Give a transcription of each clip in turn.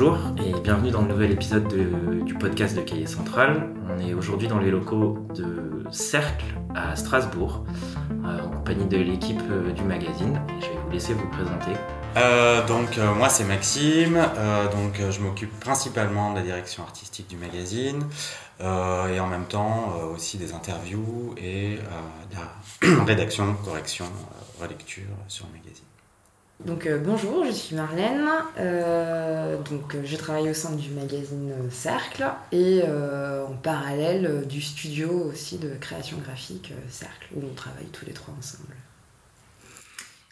Bonjour et bienvenue dans le nouvel épisode du podcast de Cahiers Central. On est aujourd'hui dans les locaux de Cercle à Strasbourg, euh, en compagnie de l'équipe euh, du magazine. je vais vous laisser vous présenter. Euh, donc moi c'est Maxime, donc je m'occupe principalement de la direction artistique du magazine et en même temps aussi des interviews et de la rédaction, correction, relecture sur le magazine. Donc euh, bonjour, je suis Marlène. Euh, donc euh, je travaille au sein du magazine Cercle et en parallèle du studio aussi de création graphique Cercle où on travaille tous les trois ensemble.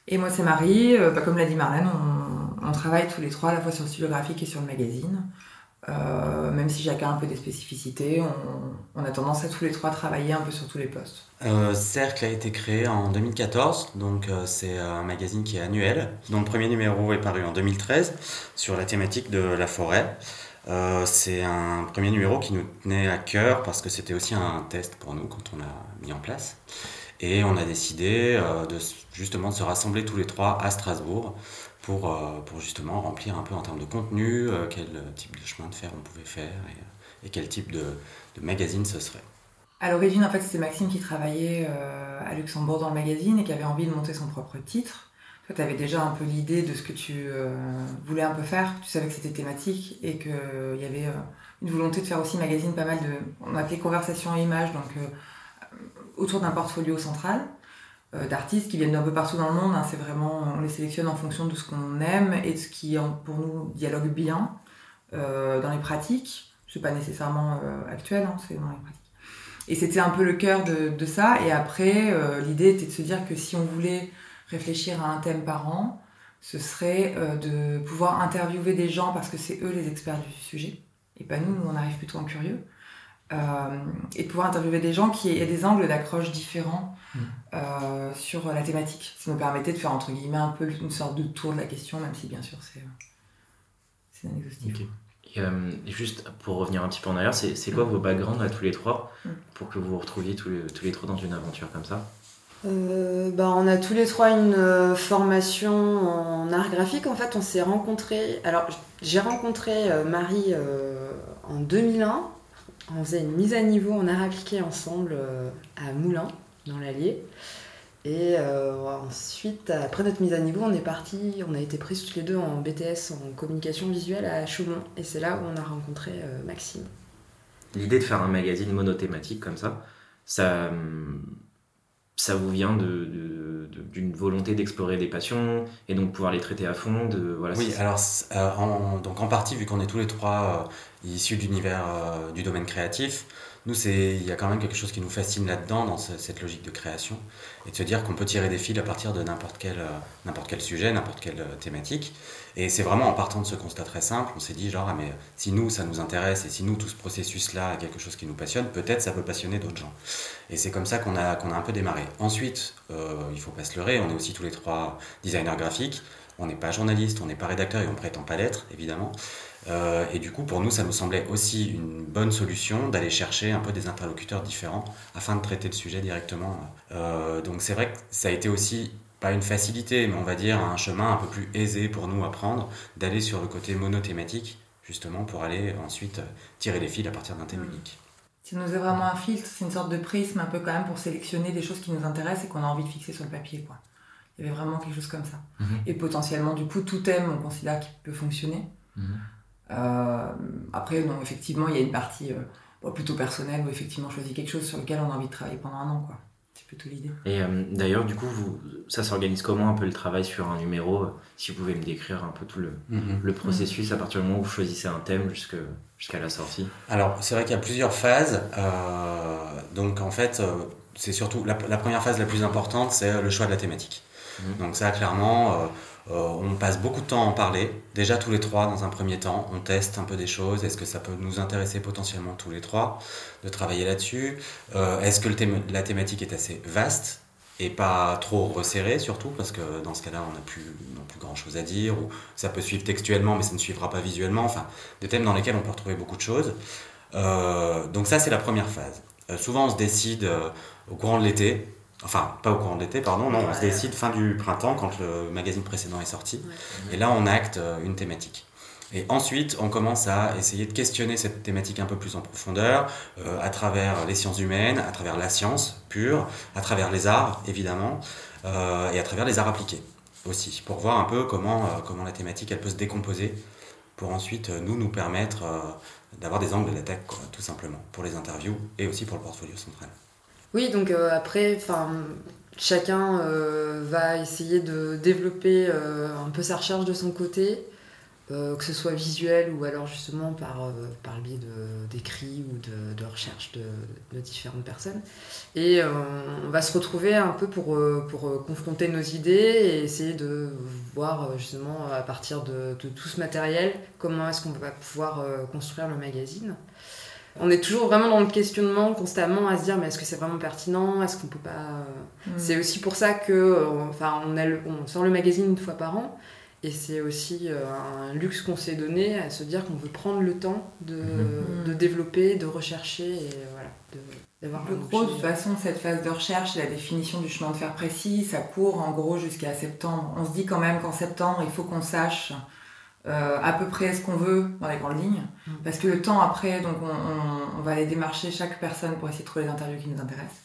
Et moi c'est Marie. Bah, comme l'a dit Marlène, on, on, travaille tous les trois à la fois sur le studio graphique et sur le magazine. Euh, même si chacun a un peu des spécificités, on, a tendance à tous les trois travailler un peu sur tous les postes. Euh, Cercle a été créé en 2014, donc euh, c'est un magazine qui est annuel, dont le premier numéro est paru en 2013 sur la thématique de la forêt. c'est un premier numéro qui nous tenait à cœur parce que c'était aussi un test pour nous quand on l'a mis en place. Et on a décidé justement de se rassembler tous les trois à Strasbourg pour, euh, pour justement remplir un peu en termes de contenu, euh, quel type de chemin de fer on pouvait faire et, quel type de, de, magazine ce serait. À l'origine, en fait, c'était Maxime qui travaillait euh, à Luxembourg dans le magazine et qui avait envie de monter son propre titre. Toi, tu avais déjà un peu l'idée de ce que tu voulais un peu faire. Tu savais que c'était thématique et qu'il y avait une volonté de faire aussi magazine pas mal de. On appelait conversation et images, donc autour d'un portfolio central. Euh, d'artistes qui viennent d'un peu partout dans le monde. Hein. C'est vraiment, on les sélectionne en fonction de ce qu'on aime et de ce qui, pour nous, dialogue bien euh, dans les pratiques. C'est pas nécessairement euh, actuel, hein, c'est dans les pratiques. Et c'était un peu le cœur de, ça. Et après, l'idée était de se dire que si on voulait réfléchir à un thème par an, ce serait de pouvoir interviewer des gens parce que c'est eux les experts du sujet et pas nous, nous on arrive plutôt en curieux. et de pouvoir interviewer des gens qui aient des angles d'accroche différents euh, sur la thématique. Ça nous permettait de faire entre guillemets un peu une sorte de tour de la question, même si bien sûr c'est c'est un exhaustif. Euh, juste pour revenir un petit peu en arrière, c'est quoi vos backgrounds à tous les trois mm. pour que vous vous retrouviez tous les, tous les trois dans une aventure comme ça? Euh, bah, on a tous les trois une formation en art graphique. En fait, on s'est rencontrés. Alors, j'ai rencontré Marie en 2001. On faisait une mise à niveau en art appliqué ensemble à Moulins dans l'Allier. Et euh, ensuite, après notre mise à niveau, on est parti, on a été pris tous les deux en BTS en communication visuelle à Chaumont. Et c'est là où on a rencontré euh, Maxime. L'idée de faire un magazine monothématique comme ça, ça, ça vous vient de, d'une volonté d'explorer des passions et donc pouvoir les traiter à fond de, voilà, Oui, alors euh, en, donc en partie, vu qu'on est tous les trois issus de l'univers du domaine créatif, nous, il y a quand même quelque chose qui nous fascine là-dedans, dans cette logique de création, et de se dire qu'on peut tirer des fils à partir de n'importe quel, euh, sujet, n'importe quelle euh, thématique. Et c'est vraiment en partant de ce constat très simple, on s'est dit genre, ah, mais si nous, ça nous intéresse, et si nous, tout ce processus-là est quelque chose qui nous passionne, peut-être ça peut passionner d'autres gens. Et c'est comme ça qu'on a, a un peu démarré. Ensuite, euh, il faut pas se leurrer, on est aussi tous les trois designers graphiques, on n'est pas journaliste, on n'est pas rédacteur et on prétend pas l'être, évidemment. Euh, et du coup, pour nous, ça nous semblait aussi une bonne solution d'aller chercher un peu des interlocuteurs différents afin de traiter le sujet directement. Euh, donc c'est vrai que ça a été aussi pas une facilité, mais on va dire un chemin un peu plus aisé pour nous à prendre, d'aller sur le côté monothématique, justement pour aller ensuite tirer les fils à partir d'un thème mmh. unique. Ça nous est vraiment un filtre, c'est une sorte de prisme un peu quand même pour sélectionner des choses qui nous intéressent et qu'on a envie de fixer sur le papier. Quoi. Il y avait vraiment quelque chose comme ça. Mmh. Et potentiellement, du coup, tout thème, on considère qu'il peut fonctionner. Euh, après, non, effectivement, il y a une partie euh, plutôt personnelle où effectivement on choisit quelque chose sur lequel on a envie de travailler pendant un an. Quoi. C'est plutôt l'idée. Et euh, d'ailleurs, du coup, vous, ça s'organise comment un peu le travail sur un numéro Si vous pouvez me décrire un peu tout le, mhm. le processus à partir du moment où vous choisissez un thème jusqu'à la sortie? Alors, c'est vrai qu'il y a plusieurs phases. donc, en fait, c'est surtout la, première phase la plus importante, c'est le choix de la thématique. Mhm. Donc ça, clairement, euh, on passe beaucoup de temps à en parler. Déjà tous les trois dans un premier temps, on teste un peu des choses. Est-ce que ça peut nous intéresser potentiellement tous les trois de travailler là-dessus? Euh, Est-ce que la thématique est assez vaste et pas trop resserrée surtout? Parce que dans ce cas-là on n'a plus plus grand chose à dire ou ça peut suivre textuellement mais ça ne suivra pas visuellement. Enfin, des thèmes dans lesquels on peut retrouver beaucoup de choses. Euh, donc ça c'est la première phase. souvent on se décide au courant de l'été Enfin, pas au courant de l'été, pardon, non, on se décide fin du printemps quand le magazine précédent est sorti. Et là, on acte euh, une thématique. Et ensuite, on commence à essayer de questionner cette thématique un peu plus en profondeur, euh, à travers les sciences humaines, à travers la science pure, à travers les arts, évidemment, euh, et à travers les arts appliqués aussi, pour voir un peu comment, euh, comment la thématique elle peut se décomposer, pour ensuite nous nous permettre d'avoir des angles d'attaque, tout simplement, pour les interviews et aussi pour le portfolio central. Oui, donc après, chacun va essayer de développer un peu sa recherche de son côté. Euh, que ce soit visuel ou alors justement par, euh, par le biais d'écrits ou de, de recherches de, de, différentes personnes. Et euh, on va se retrouver un peu pour, pour confronter nos idées et essayer de voir justement à partir de, tout ce matériel comment est-ce qu'on va pouvoir construire le magazine. On est toujours vraiment dans le questionnement constamment à se dire mais est-ce que c'est vraiment pertinent? Est-ce qu'on peut pas... Mm. C'est aussi pour ça que enfin, on, a on sort le magazine une fois par an. Et c'est aussi euh, un luxe qu'on s'est donné à se dire qu'on veut prendre le temps de, mhm. de développer, de rechercher et voilà, d'avoir Le gros, de toute façon, cette phase de recherche, la définition du chemin de fer précis, ça court en gros jusqu'à septembre. On se dit quand même qu'en septembre, il faut qu'on sache euh, à peu près ce qu'on veut dans les grandes lignes. Mhm. Parce que le temps après, donc on, on, va aller démarcher chaque personne pour essayer de trouver les interviews qui nous intéressent.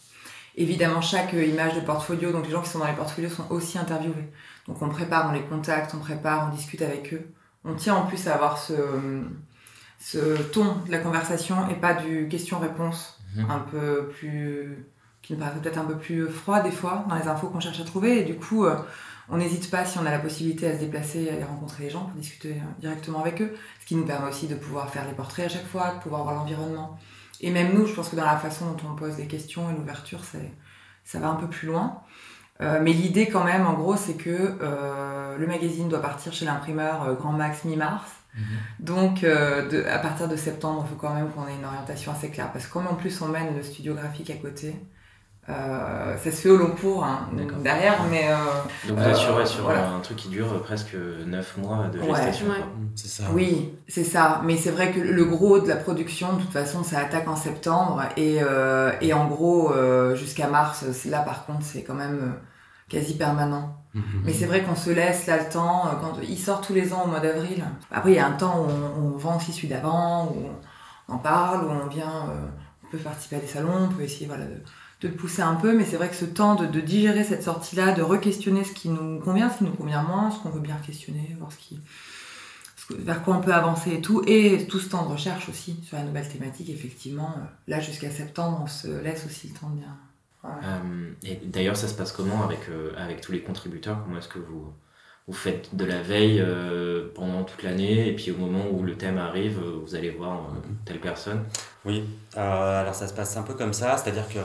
Évidemment, chaque image de portfolio, donc les gens qui sont dans les portfolios sont aussi interviewés. Donc on prépare, on les contacte, on prépare, on discute avec eux. On tient en plus à avoir ce, ce ton de la conversation et pas du question-réponse mhm. un peu plus qui nous paraît peut-être un peu plus froid des fois dans les infos qu'on cherche à trouver et du coup euh, on n'hésite pas si on a la possibilité à se déplacer à aller rencontrer les gens pour discuter euh, directement avec eux ce qui nous permet aussi de pouvoir faire les portraits à chaque fois de pouvoir voir l'environnement et même nous je pense que dans la façon dont on pose les questions et l'ouverture ça va un peu plus loin euh, mais l'idée quand même, en gros, c'est que euh, le magazine doit partir chez l'imprimeur euh, grand max mi-mars. Mhm. Donc, à partir de septembre, il faut quand même qu'on ait une orientation assez claire. Parce que comme en plus on mène le studio graphique à côté, ça se fait au long cours hein, derrière, mais... Donc vous assurez sur un truc qui dure presque 9 mois de gestation. C'est ça. Oui, c'est ça. Mais c'est vrai que le gros de la production, de toute façon, ça attaque en septembre. Et, et en gros, jusqu'à mars, là par contre, c'est quand même quasi permanent. Mhm. Mais c'est vrai qu'on se laisse là le temps, euh, quand il sort tous les ans au mois d'avril. Après, il y a un temps où on, vend aussi celui d'avant, où on en parle, où on vient, euh, on peut participer à des salons, on peut essayer voilà, de, de pousser un peu, mais c'est vrai que ce temps de, digérer cette sortie-là, de re-questionner ce qui nous convient, ce qui nous convient moins, ce qu'on veut bien questionner, voir ce qui, vers quoi on peut avancer et tout, et tout ce temps de recherche aussi sur la nouvelle thématique, effectivement, euh, là jusqu'à septembre, on se laisse aussi le temps de bien euh, et d'ailleurs, ça se passe comment avec, euh, avec tous les contributeurs? Comment est-ce que vous, vous faites de la veille euh, pendant toute l'année et puis au moment où le thème arrive, vous allez voir telle personne Oui, alors ça se passe un peu comme ça, c'est-à-dire que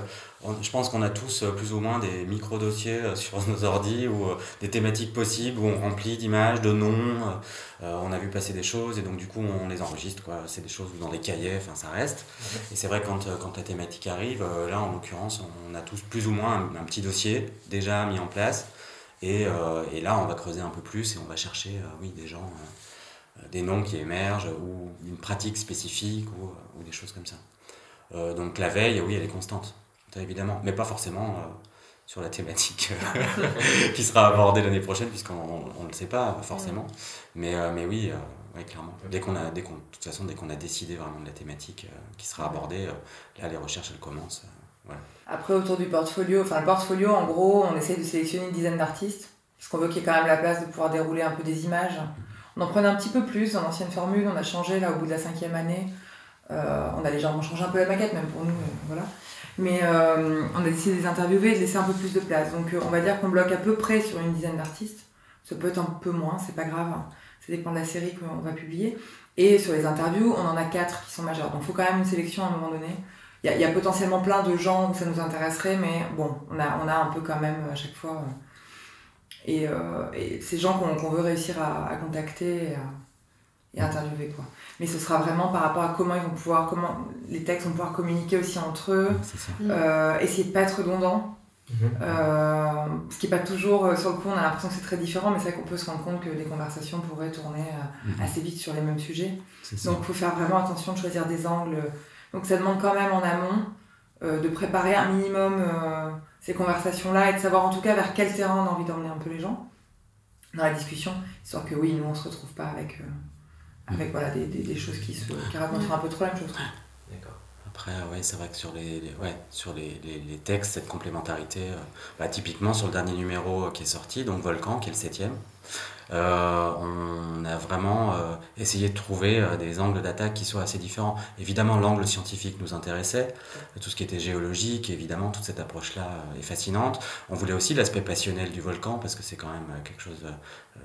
je pense qu'on a tous plus ou moins des micro-dossiers sur nos ordis ou des thématiques possibles où on remplit d'images, de noms, on a vu passer des choses et donc du coup on les enregistre, quoi. c'est des choses dans des cahiers, enfin ça reste. Et c'est vrai quand, quand la thématique arrive, là en l'occurrence on a tous plus ou moins un petit dossier déjà mis en place euh, et, là, on va creuser un peu plus et on va chercher euh, oui, des gens, euh, des noms qui émergent ou une pratique spécifique ou, des choses comme ça. donc la veille, oui, elle est constante, évidemment, mais pas forcément sur la thématique qui sera abordée l'année prochaine, puisqu'on ne le sait pas forcément. Mais, mais oui, clairement. Dès qu'on a, dès de toute façon, dès qu'on a décidé vraiment de la thématique qui sera abordée, là, les recherches, elles commencent. Après, autour du portfolio, enfin, le portfolio, en gros, on essaie de sélectionner une dizaine d'artistes, parce qu'on veut qu'il y ait quand même la place de pouvoir dérouler un peu des images. On en prenait un petit peu plus dans l'ancienne formule, on a changé là au bout de la cinquième année. Euh, on a légèrement changé un peu la maquette, même pour nous, voilà. Mais euh, on a décidé de les interviewer et de laisser un peu plus de place. Donc euh, on va dire qu'on bloque à peu près sur une dizaine d'artistes. Ça peut être un peu moins, c'est pas grave. Ça dépend de la série qu'on va publier. Et sur les interviews, on en a quatre qui sont majeures. Donc il faut quand même une sélection à un moment donné il y, a potentiellement plein de gens où ça nous intéresserait, mais bon, on a, on a un peu quand même à chaque fois. Euh, et, euh, et ces gens qu'on veut réussir à, contacter et, à, interviewer. Quoi. Mais ce sera vraiment par rapport à comment ils vont pouvoir, comment les textes vont pouvoir communiquer aussi entre eux, euh, essayer de pas être redondant. Mhm. ce qui n'est pas toujours sur le coup, on a l'impression que c'est très différent, mais c'est vrai qu'on peut se rendre compte que les conversations pourraient tourner mhm. assez vite sur les mêmes sujets. Donc il faut faire vraiment attention de choisir des angles donc ça demande quand même en amont euh, de préparer un minimum euh, ces conversations-là et de savoir en tout cas vers quel terrain on a envie d'emmener un peu les gens dans la discussion, histoire que oui, nous on se retrouve pas avec avec voilà, des, des, des choses qui, se, qui racontent un peu trop la même chose. D'accord. Après, ouais, c'est vrai que sur les, les- ouais, sur les, les- les textes, cette complémentarité, euh, bah, typiquement sur le dernier numéro qui est sorti, donc Volcan, qui est le septième, euh, on a vraiment euh, essayé de trouver euh, des angles d'attaque qui soient assez différents. Évidemment, l'angle scientifique nous intéressait, tout ce qui était géologique, évidemment, toute cette approche-là est fascinante. On voulait aussi l'aspect passionnel du volcan, parce que c'est quand même quelque chose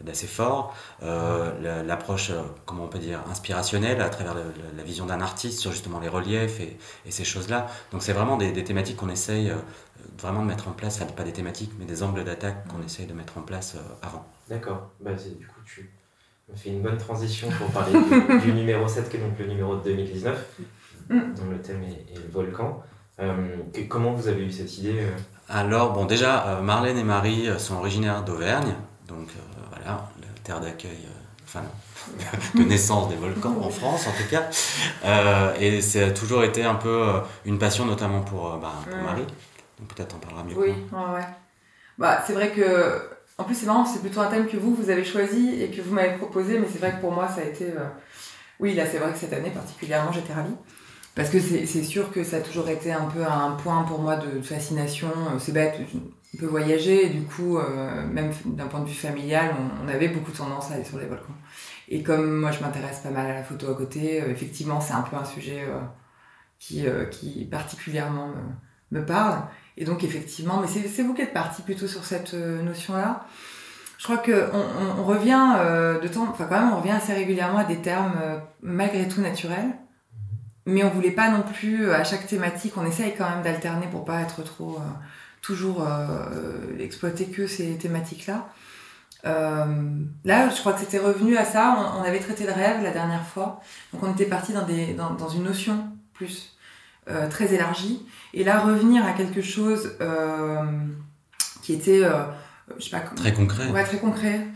d'assez fort. La- L'approche, comment on peut dire, inspirationnelle, à travers le- la vision d'un artiste sur justement les reliefs et, et ces choses-là. Donc c'est vraiment des, des thématiques qu'on essaye vraiment de mettre en place, enfin pas des thématiques, mais des angles d'attaque qu'on essaye de mettre en place euh, avant. D'accord. Bah, du coup, tu me fais une bonne transition pour parler du, du numéro 7, qui est donc le numéro de 2019, Mm. dont le thème est, est le volcan. Euh, que- comment vous avez eu cette idée euh? Alors, bon, déjà, euh, Marlène et Marie euh, sont originaires d'Auvergne, donc euh, voilà, la terre d'accueil, euh, enfin, de naissance des volcans en France en tout cas. Euh, et ça a toujours été un peu euh, une passion, notamment pour, euh, bah, pour. Marie. Peut-être en parlera mieux que Oui, moi. ouais, ouais. Bah, c'est vrai que. En plus, c'est marrant, c'est plutôt un thème que vous, vous avez choisi et que vous m'avez proposé, mais c'est vrai que pour moi, ça a été. euh, Oui, là, c'est vrai que cette année particulièrement, j'étais ravie. Parce que c'est sûr que ça a toujours été un peu un point pour moi de fascination. Euh, C'est bête, on peut voyager, et du coup, euh, même d'un point de vue familial, on, on avait beaucoup tendance à aller sur les volcans. Et comme moi, je m'intéresse pas mal à la photo à côté, euh, effectivement, c'est un peu un sujet euh, qui, qui particulièrement me, me parle. Et donc effectivement, mais c'est vous qui êtes parti plutôt sur cette euh, notion-là. Je crois que on, revient euh, de temps, enfin quand même, on revient assez régulièrement à des termes euh, malgré tout naturels, mais on voulait pas non plus à chaque thématique, on essaye quand même d'alterner pour pas être trop euh, toujours exploiter que ces thématiques-là. Là, je crois que c'était revenu à ça. On, on avait traité le rêve la dernière fois, donc on était parti dans des dans, dans une notion plus euh, très élargie. Et là, revenir à quelque chose euh, qui était, euh, je sais pas, comment- Très concret. Ouais, très concret.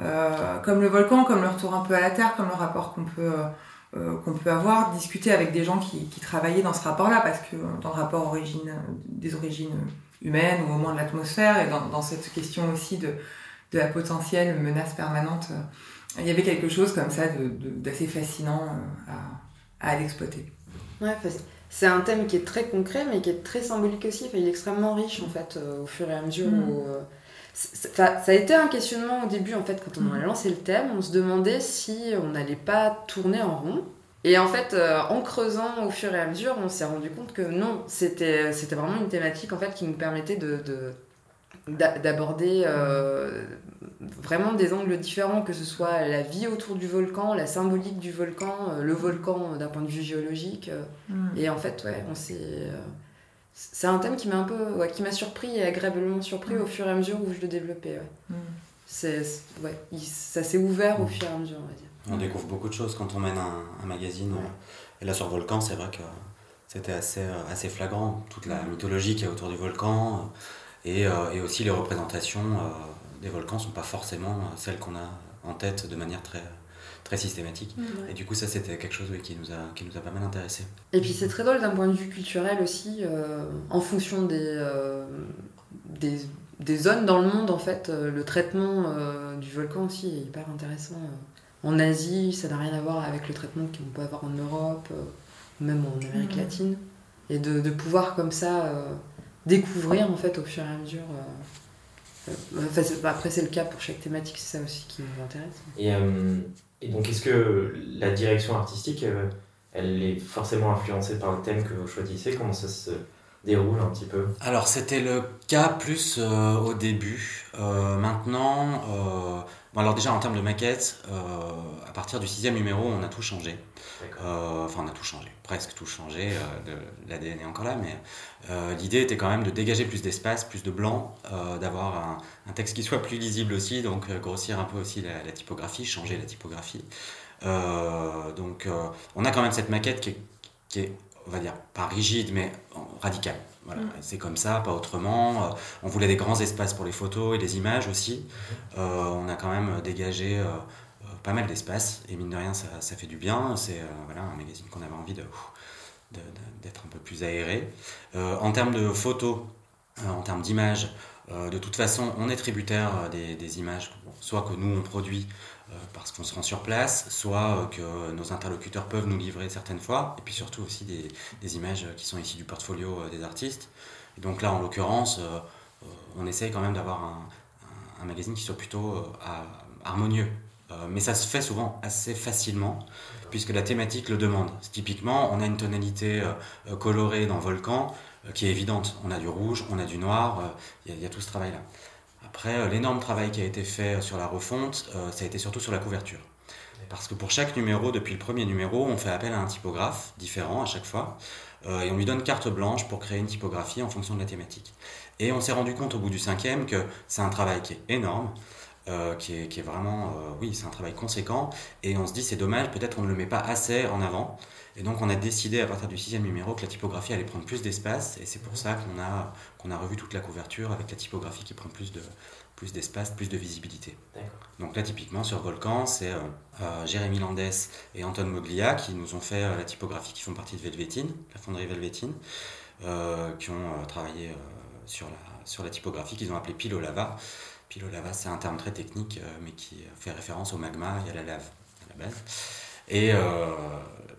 Euh, comme le volcan, comme le retour un peu à la Terre, comme le rapport qu'on peut, euh, qu'on peut avoir, discuter avec des gens qui, qui travaillaient dans ce rapport-là, parce que dans le rapport origine, des origines humaines, ou au moins de l'atmosphère, et dans, dans cette question aussi de, de la potentielle menace permanente, euh, il y avait quelque chose comme ça de- de- d'assez fascinant euh, à, à aller exploiter. Ouais, parce- c'est un thème qui est très concret, mais qui est très symbolique aussi. Enfin, il est extrêmement riche, en fait, euh, au fur et à mesure Mm. où... euh, ça a été un questionnement au début, en fait, quand on Mm. a lancé le thème. On se demandait si on n'allait pas tourner en rond. Et en fait, euh, en creusant au fur et à mesure, on s'est rendu compte que non, c'était c'était vraiment une thématique, en fait, qui nous permettait de... de- d'a- d'aborder euh, vraiment des angles différents, que ce soit la vie autour du volcan, la symbolique du volcan, euh, le volcan euh, d'un point de vue géologique. euh, et en fait, ouais, on s'est. euh, c'est un thème qui m'a un peu. ouais, qui m'a surpris et agréablement surpris au fur et à mesure où je le développais. Ouais. Mm. C'est, ouais, il- ça s'est ouvert au fur et à mesure, on va dire. On découvre beaucoup de choses quand on mène un, un magazine. Ouais. euh, Et là, sur Volcan, c'est vrai que c'était assez, euh, assez flagrant. Toute la mythologie qu'il y a autour du volcan euh, et, euh, et aussi les représentations euh, des volcans ne sont pas forcément euh, celles qu'on a en tête de manière très, très systématique. Et du coup, ça, c'était quelque chose oui, qui, nous a, qui nous a pas mal intéressé. Et puis c'est très drôle d'un point de vue culturel aussi, euh, en fonction des, euh, des, des zones dans le monde, en fait, euh, le traitement euh, du volcan aussi est hyper intéressant. euh. En Asie, ça n'a rien à voir avec le traitement qu'on peut avoir en Europe, euh, même en Amérique Mhm. latine. Et de, de pouvoir comme ça euh, découvrir, en fait, au fur et à mesure. Euh, enfin, après, c'est le cas pour chaque thématique, c'est ça aussi qui nous intéresse. Et, euh, et donc, est-ce que la direction artistique, euh, elle est forcément influencée par le thème que vous choisissez? Comment ça se déroule un petit peu? Alors, c'était le cas plus euh, au début. Euh, maintenant, euh, bon, alors déjà en termes de maquette, euh, à partir du sixième numéro, on a tout changé. Euh, enfin, on a tout changé, presque tout changé. euh, L'ADN est encore là, mais l'idée était quand même de dégager plus d'espace, plus de blanc, d'avoir un, un texte qui soit plus lisible aussi, donc grossir un peu aussi la, la typographie, changer la typographie. Donc, on a quand même cette maquette qui est, qui est, on va dire, pas rigide, mais radicale. Voilà, Mm. c'est comme ça, pas autrement. Euh, on voulait des grands espaces pour les photos et les images aussi. Euh, on a quand même dégagé euh, pas mal d'espace et mine de rien, ça, ça fait du bien. C'est voilà, un magazine qu'on avait envie de, d'être un peu plus aéré. En termes de photos, en termes d'images, de toute façon, on est tributaire des, des images, soit que nous on produit, parce qu'on se rend sur place, soit que nos interlocuteurs peuvent nous livrer certaines fois, et puis surtout aussi des, images qui sont issues du portfolio des artistes. Donc là, en l'occurrence, on essaye quand même d'avoir un, magazine qui soit plutôt harmonieux. mais ça se fait souvent assez facilement, puisque la thématique le demande. Typiquement, on a une tonalité colorée dans Volcan, qui est évidente. On a du rouge, on a du noir, il y, a tout ce travail-là. Après, euh, l'énorme travail qui a été fait sur la refonte, euh, ça a été surtout sur la couverture. Parce que pour chaque numéro, depuis le premier numéro, on fait appel à un typographe différent à chaque fois. Euh, et on lui donne carte blanche pour créer une typographie en fonction de la thématique. Et on s'est rendu compte au bout du cinquième que c'est un travail qui est énorme, qui, est, qui, est, vraiment, oui, c'est un travail conséquent. Et on se dit, c'est dommage, peut-être on ne le met pas assez en avant. Et donc on a décidé à partir du sixième numéro que la typographie allait prendre plus d'espace et c'est pour ça qu'on a, qu'on a revu toute la couverture avec la typographie qui prend plus, de, plus d'espace, plus de visibilité. Donc là typiquement sur Volcan, c'est euh, euh, Jérémy Landès et Anton Moglia qui nous ont fait euh, la typographie, qui font partie de Velvetine, la fonderie Velvetine, qui ont travaillé sur, la, sur la typographie qu'ils ont appelée pile au lava. Pile au lava c'est un terme très technique mais qui fait référence au magma et à la lave à la base. Et,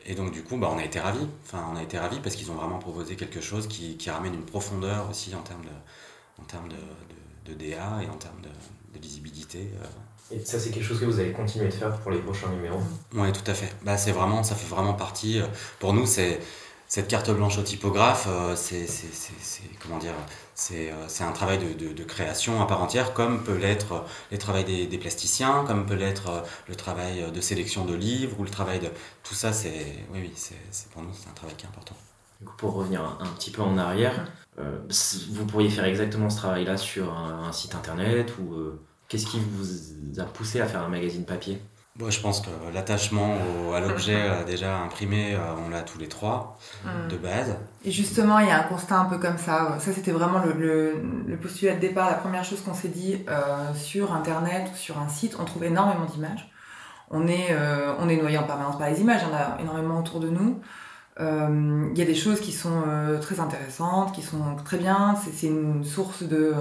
et donc du coup, bah, on a été ravis. Enfin, on a été ravis parce qu'ils ont vraiment proposé quelque chose qui, qui, ramène une profondeur aussi en termes de, en termes de, de, DA et en termes de, lisibilité. Euh. Et ça, c'est quelque chose que vous allez continuer de faire pour les prochains numéros? Oui, tout à fait. Bah, c'est vraiment, ça fait vraiment partie. Euh, pour nous, c'est cette carte blanche au typographe, euh, c'est comment dire, c'est un travail de, création à part entière, comme peut l'être le travail des, plasticiens, comme peut l'être le travail de sélection de livres ou le travail de tout ça. C'est oui, oui, c'est pour nous c'est un travail qui est important. Pour revenir un, petit peu en arrière, euh, vous pourriez faire exactement ce travail-là sur un, site internet ou euh, qu'est-ce qui vous a poussé à faire un magazine papier? Bon, je pense que l'attachement à l'objet euh, déjà imprimé, euh, on l'a tous les trois mm. de base. Et justement, il y a un constat un peu comme ça. Ça, c'était vraiment le, le, postulat de départ. La première chose qu'on s'est dit euh, sur Internet ou sur un site, on trouve énormément d'images. On est, on est noyé en permanence par les images, il y en a énormément autour de nous. Il y a des choses qui sont très intéressantes, qui sont très bien. C'est une source de,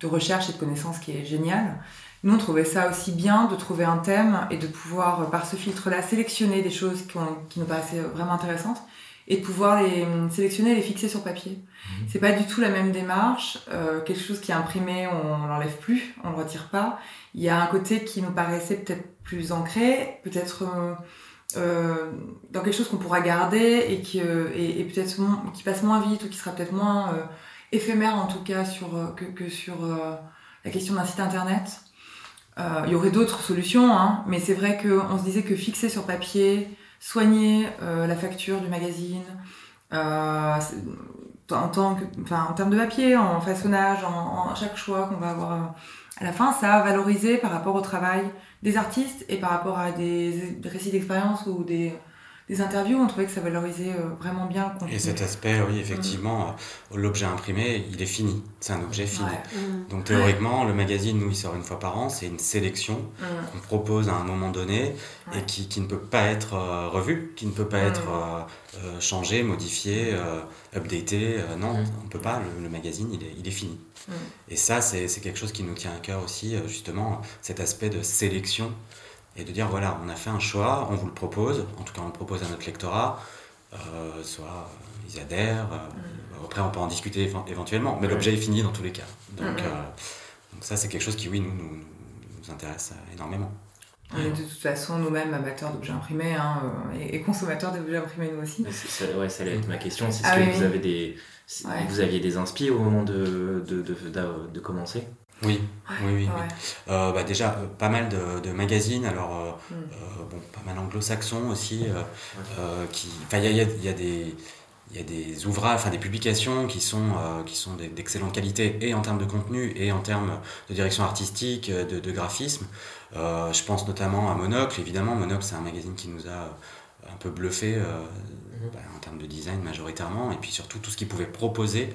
de recherche et de connaissances qui est géniale. Nous, on trouvait ça aussi bien de trouver un thème et de pouvoir, par ce filtre-là, sélectionner des choses qui, nous paraissaient vraiment intéressantes et de pouvoir les hum, sélectionner et les fixer sur papier. Mmh. C'est pas du tout la même démarche. Euh, quelque chose qui est imprimé, on, l'enlève plus, on le retire pas. Il y a un côté qui nous paraissait peut-être plus ancré, peut-être euh, euh dans quelque chose qu'on pourra garder et qui euh, et, et peut-être qui passe moins vite ou qui sera peut-être moins euh, éphémère en tout cas sur que, que sur la question d'un site internet. Euh, il y aurait d'autres solutions, hein, mais c'est vrai qu'on se disait que fixer sur papier, soigner euh, la facture du magazine, euh, en, termes de papier, en façonnage, en, en chaque choix qu'on va avoir à la fin, ça a valorisé par rapport au travail des artistes et par rapport à des, des récits d'expérience ou des, des interviews, on trouvait que ça valorisait euh, vraiment bien Et cet aspect, oui, effectivement, mm. euh, l'objet imprimé, il est fini. C'est un objet fini. Mm. Donc théoriquement, le magazine, nous, il sort une fois par an. C'est une sélection mm. qu'on propose à un moment donné et qui, qui, ne peut pas être euh, revue, qui ne peut pas être euh, changé, modifié, updaté. non, on ne peut pas. Le, magazine, il est, il est fini. Et ça, c'est quelque chose qui nous tient à cœur aussi, justement, cet aspect de sélection et de dire voilà, on a fait un choix, on vous le propose, en tout cas on le propose à notre lectorat, euh, soit ils adhèrent, euh, mm. après on peut en discuter éventuellement, mais l'objet est fini dans tous les cas. Donc, mm, mm. Euh, donc ça c'est quelque chose qui oui nous, nous, nous intéresse énormément. On est de toute façon nous-mêmes amateurs d'objets imprimés hein, et, consommateurs d'objets imprimés nous aussi. Ça, ouais, ça allait être ma question, c'est ce ah que vous avez des, vous aviez des inspi au moment de, de, de, de commencer? Oui, oui, oui. Euh, bah déjà, euh, pas mal de, de magazines, alors, euh, mm. bon, pas mal anglo-saxons aussi. qui, il y a, y a, des. Il y a des ouvrages, enfin des publications qui sont, qui sont d'excellente qualité et en termes de contenu et en termes de direction artistique, de, de graphisme. je pense notamment à Monocle, évidemment. Monocle, c'est un magazine qui nous a un peu bluffé mm-hmm. bah, en termes de design majoritairement et puis surtout tout ce qu'il pouvait proposer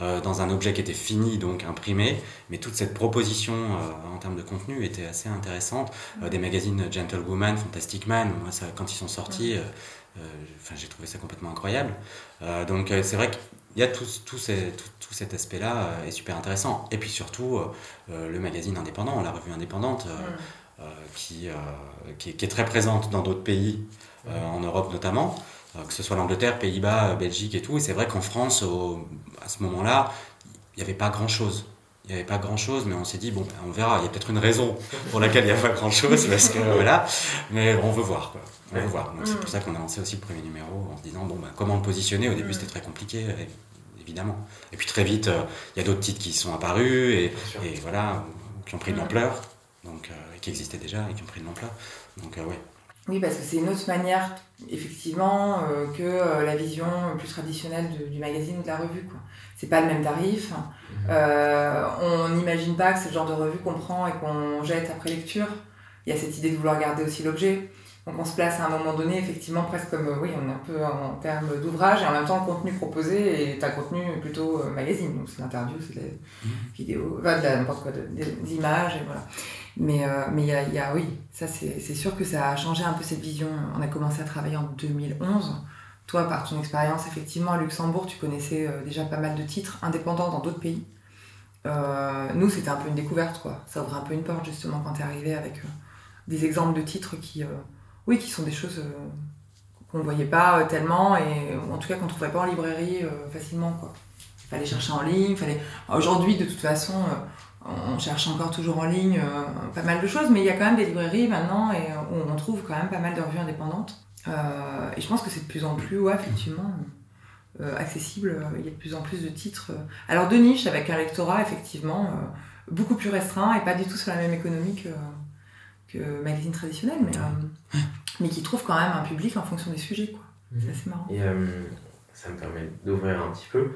euh, dans un objet qui était fini, donc imprimé, mais toute cette proposition euh, en termes de contenu était assez intéressante. Euh, des magazines Gentlewoman, Fantastic Man, moi, ça, quand ils sont sortis, j'ai trouvé ça complètement incroyable. donc c'est vrai qu'il y a tout, tout, ces, tout, tout cet aspect-là est super intéressant. Et puis surtout, le magazine indépendant, la revue indépendante. qui, qui, est, très présente dans d'autres pays, en Europe notamment, que ce soit l'Angleterre, Pays-Bas, Belgique et tout. Et c'est vrai qu'en France, à ce moment-là, il n'y avait pas grand-chose il n'y avait pas grand chose, mais on s'est dit, bon, ben, on verra, il y a peut-être une raison pour laquelle il n'y a pas grand chose, parce que voilà, mais on veut voir, quoi. On veut voir. Donc c'est pour ça qu'on a lancé aussi le premier numéro en se disant, bon, ben, comment le positionner? Au début, c'était très compliqué, évidemment. Et puis très vite, euh, il y a d'autres titres qui sont apparus, et, et, voilà, qui ont pris de l'ampleur, donc, euh, qui existaient déjà et qui ont pris de l'ampleur. Donc, euh, ouais. Oui, parce que c'est une autre manière, effectivement, que la vision plus traditionnelle du magazine ou de la revue. Quoi c'est pas le même tarif. Euh, on n'imagine pas que c'est le genre de revue qu'on prend et qu'on jette après lecture. Il y a cette idée de vouloir garder aussi l'objet. Donc on se place à un moment donné, effectivement, presque comme, oui, on est un peu en termes d'ouvrage, et en même temps, le contenu proposé est un contenu plutôt euh, magazine. Donc c'est l'interview, c'est de la mmh. vidéo, enfin, de n'importe quoi, des images, et voilà. Mais euh, mais il y a, y a, oui, ça c'est sûr que ça a changé un peu cette vision. On a commencé à travailler en 2011 toi, par ton expérience, effectivement, à Luxembourg, tu connaissais euh, déjà pas mal de titres indépendants dans d'autres pays. Euh, nous, c'était un peu une découverte, quoi. Ça ouvre un peu une porte, justement, quand tu es arrivé avec euh, des exemples de titres qui, oui, qui sont des choses qu'on ne voyait pas tellement, et en tout cas qu'on ne trouvait pas en librairie facilement, quoi. Il fallait chercher en ligne. Aujourd'hui, de toute façon, on cherche encore toujours en ligne pas mal de choses, mais il y a quand même des librairies maintenant et où on trouve quand même pas mal de revues indépendantes. Euh, et je pense que c'est de plus en plus, effectivement, euh, accessible. Il y a de plus en plus de titres. Alors de niche, avec un lectorat, effectivement, euh, beaucoup plus restreint et pas du tout sur la même économie que, que magazine traditionnel, mais, mais qui trouve quand même un public en fonction des sujets. Quoi. C'est assez marrant. Et ça me permet d'ouvrir un petit peu.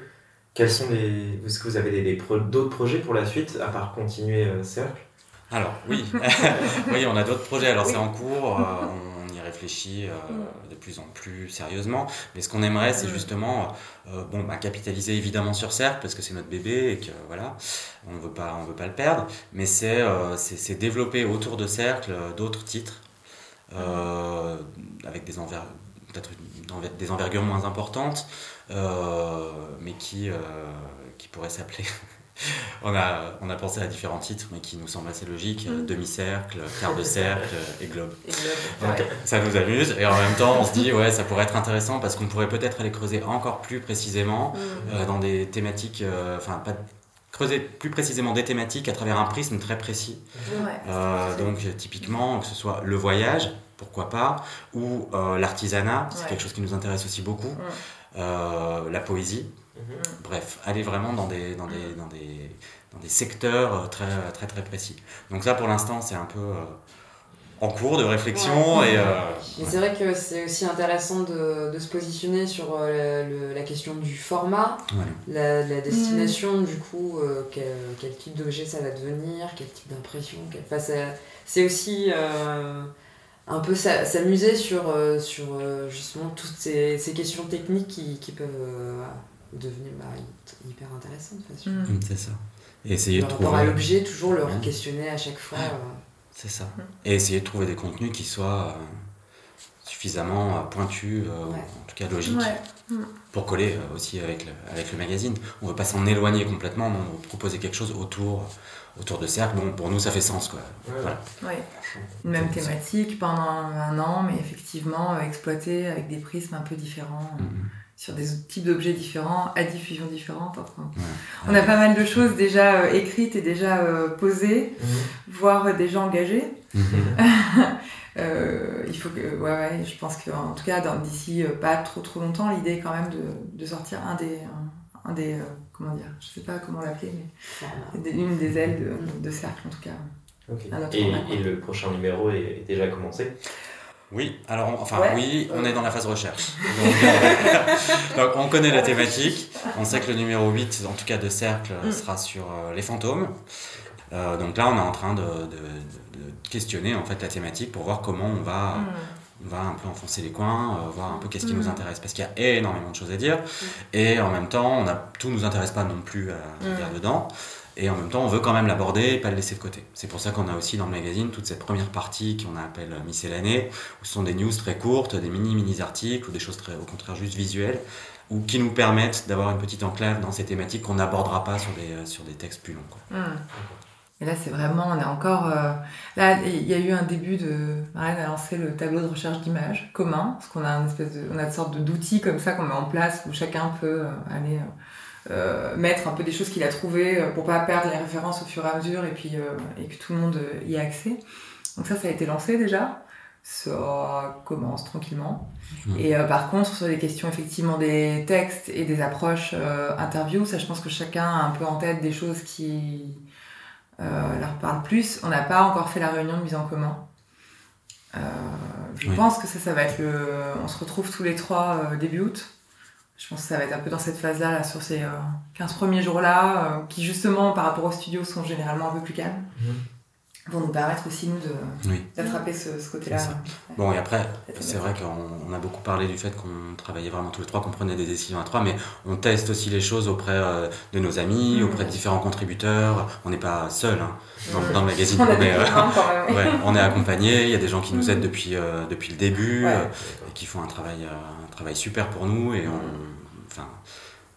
Quels sont les... Est-ce que vous avez des, d'autres projets pour la suite, à part continuer Cercle? Alors, oui. oui, on a d'autres projets. Alors, c'est en cours réfléchit euh, mm. de plus en plus sérieusement. Mais ce qu'on aimerait, c'est mm. justement euh, bon, bah, capitaliser évidemment sur Cercle parce que c'est notre bébé et que voilà, on ne veut pas, on veut pas le perdre. Mais c'est euh, c'est développer autour de Cercle d'autres titres avec des envergures peut-être des envergures moins importantes, mais qui, qui pourraient s'appeler on, a, on a pensé à différents titres, mais qui nous semblent assez logiques mm. demi-cercle, quart de cercle et globe. Donc, ça nous amuse. Et en même temps, on se dit, ouais, ça pourrait être intéressant parce qu'on pourrait peut-être aller creuser encore plus précisément mm. euh, dans des thématiques, euh, enfin, pas creuser plus précisément des thématiques à travers un prisme très précis. Euh, donc, typiquement, que ce soit le voyage, pourquoi pas, ou l'artisanat, c'est quelque chose qui nous intéresse aussi beaucoup, mm. la poésie. Mhm. Bref, aller vraiment dans des, dans des, dans des, dans des secteurs euh, très, très, très précis. Donc ça, pour l'instant, c'est un peu euh, en cours de réflexion. Et, euh, c'est vrai que c'est aussi intéressant de, de se positionner sur la question du format, la, la, destination, du coup, quel, quel, type d'objet ça va devenir, quel type d'impression. c'est aussi un peu s'amuser sur, sur justement toutes ces, ces questions techniques qui, qui peuvent devenue bah, hyper intéressante. Mm. Mm, c'est ça. Et essayer de trouver. à l'objet, toujours le questionner à chaque fois. Euh. C'est ça. Mm. Et essayer de trouver des contenus qui soient euh, suffisamment euh, pointus, en tout cas logiques, pour coller aussi avec le, avec le magazine. On ne veut pas s'en éloigner complètement, mais on veut proposer quelque chose autour, autour de cercle. Bon, pour nous, ça fait sens. Quoi. Voilà. Une même thématique pendant un an, mais effectivement exploiter avec des prismes un peu différents sur des types d'objets différents, à diffusion différente. Enfin, On a pas mal de choses déjà euh, écrites et déjà euh, posées, mhm. voire euh, déjà engagées. Mhm. il faut que, ouais, ouais, je pense qu'en tout cas, d'ici pas trop trop longtemps, l'idée est quand même de, de sortir un des, un, des comment dire, je sais pas comment l'appeler, mais une des ailes de, de, cercle en tout cas. Et, et, le prochain numéro est déjà commencé? Oui, alors enfin oui, on est dans la phase recherche. Donc, on connaît la thématique, on sait que le numéro 8, en tout cas de cercle, mm. sera sur euh, les fantômes. Euh, donc là, on est en train de, questionner en fait la thématique pour voir comment on va, mm. va un peu enfoncer les coins, euh, voir un peu qu'est-ce qui nous mm. intéresse, parce qu'il y a énormément de choses à dire, et en même temps, on a, tout nous intéresse pas non plus à, à dire dedans. Et en même temps, on veut quand même l'aborder et pas le laisser de côté. C'est pour ça qu'on a aussi dans le magazine toute cette première partie qu'on appelle miscellanée, où ce sont des news très courtes, des mini-mini articles ou des choses très, au contraire juste visuelles, ou qui nous permettent d'avoir une petite enclave dans ces thématiques qu'on n'abordera pas sur des, sur des textes plus longs. Mmh. Et là, c'est vraiment, on est encore. euh, Là, il y a eu un début de. Marianne a lancé le tableau de recherche d'images commun, parce qu'on a une espèce de, on a une sorte d'outils comme ça qu'on met en place où chacun peut euh, aller euh, euh, mettre un peu des choses qu'il a trouvées euh, pour pas perdre les références au fur et à mesure et puis euh, et que tout le monde y ait accès. Donc ça, ça a été lancé déjà. Ça commence tranquillement. Mhm. Et par contre, sur les questions effectivement des textes et des approches interviews, ça je pense que chacun a un peu en tête des choses qui leur parlent plus. On n'a pas encore fait la réunion de mise en commun. Euh, je Oui. pense que ça, ça va être le. On se retrouve tous les trois euh, début août. Je pense que ça va être un peu dans cette phase-là, là, sur ces euh, 15 premiers jours-là, euh, qui justement, par rapport au studio, sont généralement un peu plus calmes. Mhm. Vont nous permettre aussi, nous, Oui. d'attraper ce, ce côté-là. Bon, et après, c'est vrai qu'on on a beaucoup parlé du fait qu'on travaillait vraiment tous les trois, qu'on prenait des décisions à trois, mais on teste aussi les choses auprès euh, de nos amis, Mhm. auprès de différents contributeurs. On n'est pas seul hein, dans, dans le magazine. On euh, ouais, on est accompagné, il y a des gens qui nous Mhm. aident depuis, euh, depuis le début, Ouais. et qui font un travail, un travail super pour nous, et on, enfin,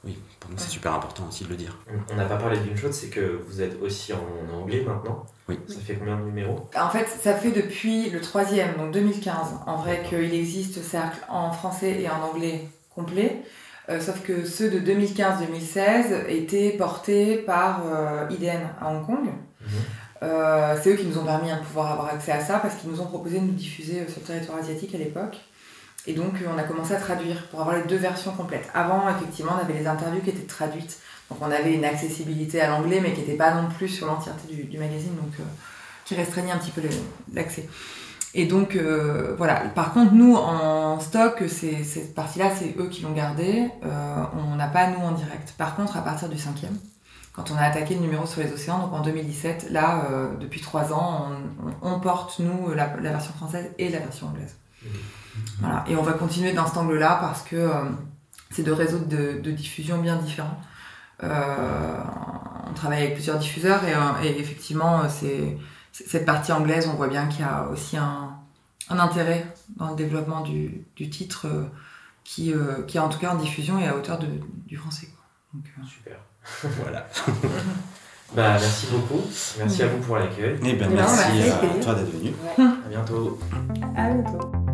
oui, pour nous c'est super important aussi de le dire. On- n'a pas parlé d'une chose, c'est que vous êtes aussi en anglais maintenant. Oui. Ça fait combien de numéros? En fait, ça fait depuis le troisième, donc 2015, en vrai qu'il existe cercle en français et en anglais complet. Euh, sauf que ceux de 2015-2016 étaient portés par euh, IDN à Hong Kong. Mhm. Euh, c'est eux qui nous ont permis hein, de pouvoir avoir accès à ça parce qu'ils nous ont proposé de nous diffuser euh, sur le territoire asiatique à l'époque. Et donc euh, on a commencé à traduire pour avoir les deux versions complètes. Avant, effectivement, on avait les interviews qui étaient traduites. Donc on avait une accessibilité à l'anglais mais qui n'était pas non plus sur l'entièreté du, magazine. Donc euh, qui restreignait un petit peu l'accès. Et donc, euh, voilà. Par contre, nous, en stock, cette partie-là, c'est eux qui l'ont gardée. On n'a pas, nous, en direct. Par contre, à partir du cinquième, quand on a attaqué le numéro sur les océans, donc en 2017, là, depuis trois ans, on, porte, nous, la, version française et la version anglaise. Mhm. Voilà. Et on va continuer dans cet angle-là parce que euh, c'est deux réseaux de, de diffusion bien différents. Euh, on travaille avec plusieurs diffuseurs et, euh, et effectivement, c'est cette partie anglaise, on voit bien qu'il y a aussi un, un intérêt dans le développement du, du titre euh, qui, euh, qui est en tout cas en diffusion et à hauteur de, du français. Quoi. Donc, euh, Super. Voilà. Bah, merci beaucoup. Merci à vous pour l'accueil. Et ben Eh ben, merci à toi d'être venu. À bientôt. À bientôt.